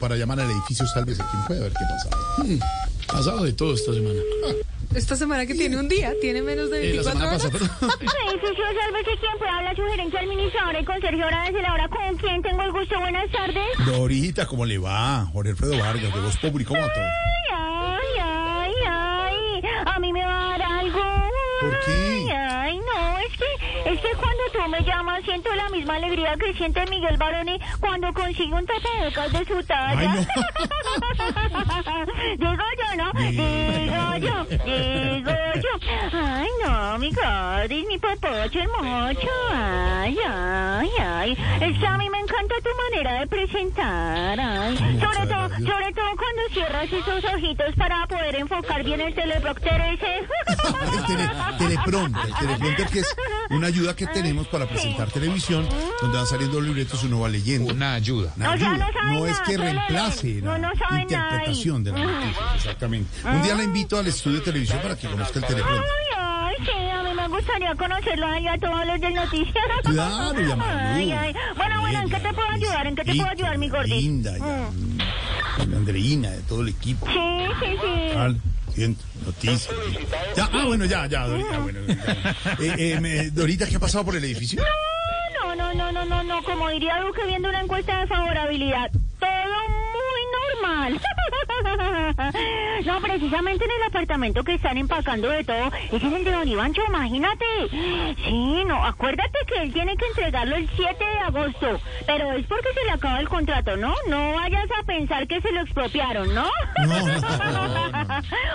Para llamar al edificio Sálvese quien a ver qué pasaba. Pasado de todo esta semana. Esta semana que tiene un día, tiene menos de Eh, la 24 semana horas. perdón. Edificio, sálvese quien pueda hablar sugerencia administrador y conserje hora desde la hora con quien tengo el gusto. Buenas tardes. Dorita, ¿cómo le va? Jorge Alfredo Vargas, de Voz Populi, ¿cómo va todo? Ay, ay, ay. A mí me va a dar algo. ¿Por qué? Ay, ay, no, es que, es que me llamas siento la misma alegría que siente Miguel Baroni cuando consigue un tapabocas de su talla. Ay, no. digo yo, ¿no? Digo yo, digo yo. Ay, no, mi Gordis, mi popocho, el mocho. Ay, ay, ay. Es que a mí me encanta tu manera de presentar. Ay. Sobre todo, sobre todo cuando cierras esos ojitos para poder enfocar bien el teleprompter ese. El tele- teleprompter, el teleprompter que es una ayuda que tenemos para presentar televisión, donde van saliendo libretos y uno va leyendo. Una ayuda. Una O sea, ayuda. no es nada, que reemplace la No, interpretación de la noticia. Exactamente. Un día la invito al estudio de televisión para que conozca el teleprompter. Ay, ay, sí, a mí me gustaría conocerlo ahí a todos los del noticiero. Claro, ya. Ay, ay. Bueno, bueno, ¿en qué te puedo ayudar? ¿En qué te puedo ayudar, mi gordito? Linda, ya. Mm. mm, Andreina, de todo el equipo. Sí, sí, sí. Tal, siento, noticias. Ya, ah, bueno, ya, ya, Dorita, bueno, ya. Eh, eh, me- Dorita, ¿qué ha pasado por el edificio? No, no, no, no, no, no, como diría Duque viendo una encuesta de favorabilidad. Todo normal. No, precisamente en el apartamento que están empacando de todo, ese es el de Don Ivancho, imagínate. Sí, no, acuérdate que él tiene que entregarlo el 7 de agosto, pero es porque se le acaba el contrato, ¿no? No vayas a pensar que se lo expropiaron, no.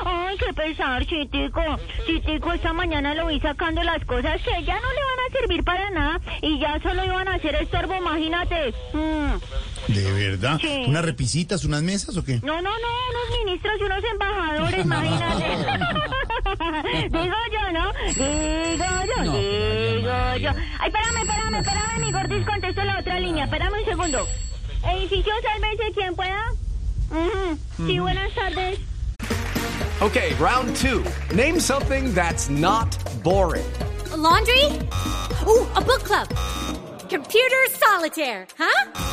Ay, qué pesar, Chitico. Chitico, esta mañana lo vi sacando las cosas que ya no le van a servir para nada y ya solo iban a hacer estorbo, imagínate. Mm. ¿De verdad? Sí. ¿Unas repisitas, unas mesas o qué? No, no, no, unos ministros y unos embajadores, imagínate. digo yo, ¿no? Digo yo, No, digo yo. María. Ay, espérame, espérame, espérame, mi gordis, contesto la otra línea. Espérame un segundo. Edificio, sálvese quien pueda. Ujú. Sí, buenas tardes. Okay, round two. Name something that's not boring. laundry? Ooh, a book club. Computer solitaire, huh?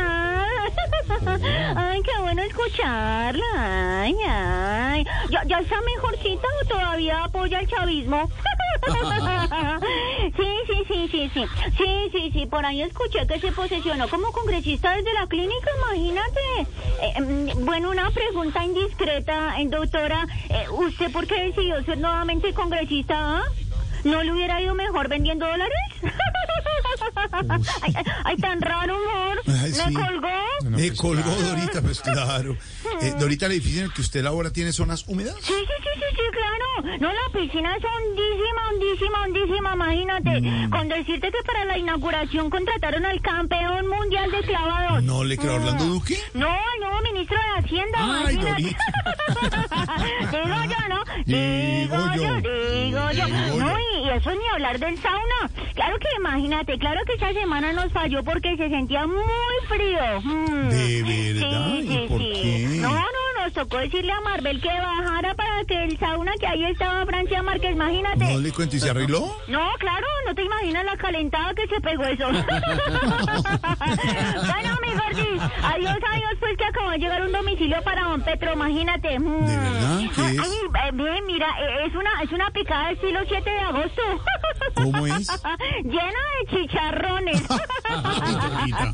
Escucharla. Ay, ay. ¿Ya, ya está mejorcita o todavía apoya el chavismo? Sí, sí, sí, sí, sí. Sí, sí, sí. Por ahí escuché que se posesionó como congresista desde la clínica, imagínate. Eh, mm, bueno, una pregunta indiscreta, eh, doctora. Eh, ¿Usted por qué decidió ser nuevamente congresista? ah? ¿No le hubiera ido mejor vendiendo dólares? ay, tan raro humor. Ay, ¿Me colgó? Me pues, colgó claro. Dorita, pues claro. Eh, Dorita, el edificio en el que usted labora tiene zonas húmedas. Sí, sí, sí, sí, sí, claro. No, la piscina es hondísima, hondísima, hondísima, imagínate. Mm. Con decirte que para la inauguración contrataron al campeón mundial de clavados. ¿No le creo a Orlando Duque? No, el nuevo ministro de Hacienda, Ay, imagínate. digo yo, ¿no? Digo yo. digo yo. Digo no, yo. y, y eso ni hablar del sauna. Claro que imagínate, claro que esa semana nos falló porque se sentía muy frío. Mm. ¿De verdad? Sí, ¿Y sí, por sí. qué? No, no, nos tocó decirle a Marvel que bajara para que el sauna que ahí estaba Francia Márquez, imagínate. ¿No le cuento y se arregló? No, claro, no te imaginas la calentada que se pegó eso. bueno, mi gordis, adiós, adiós, pues que acabó de llegar un domicilio para don Petro, imagínate. Mm. ¿De verdad? ¿Qué Ay, es? ay, eh, mira, eh, es una, es una picada estilo 7 de agosto. ¿Cómo es? Lleno de chicharrones.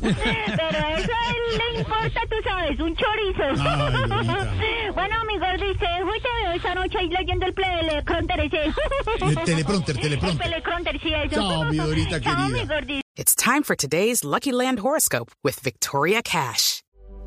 Pero eso a él le importa, tú sabes, un chorizo. Ay, bueno, mi gordi, te dejo y te veo esta noche ahí leyendo el telecronter ese. El teleprompter, El teleprompter. sí, eso. Chao, mi Dorita Chao, querida. mi gordi. It's time for today's Lucky Land horoscope with Victoria Cash.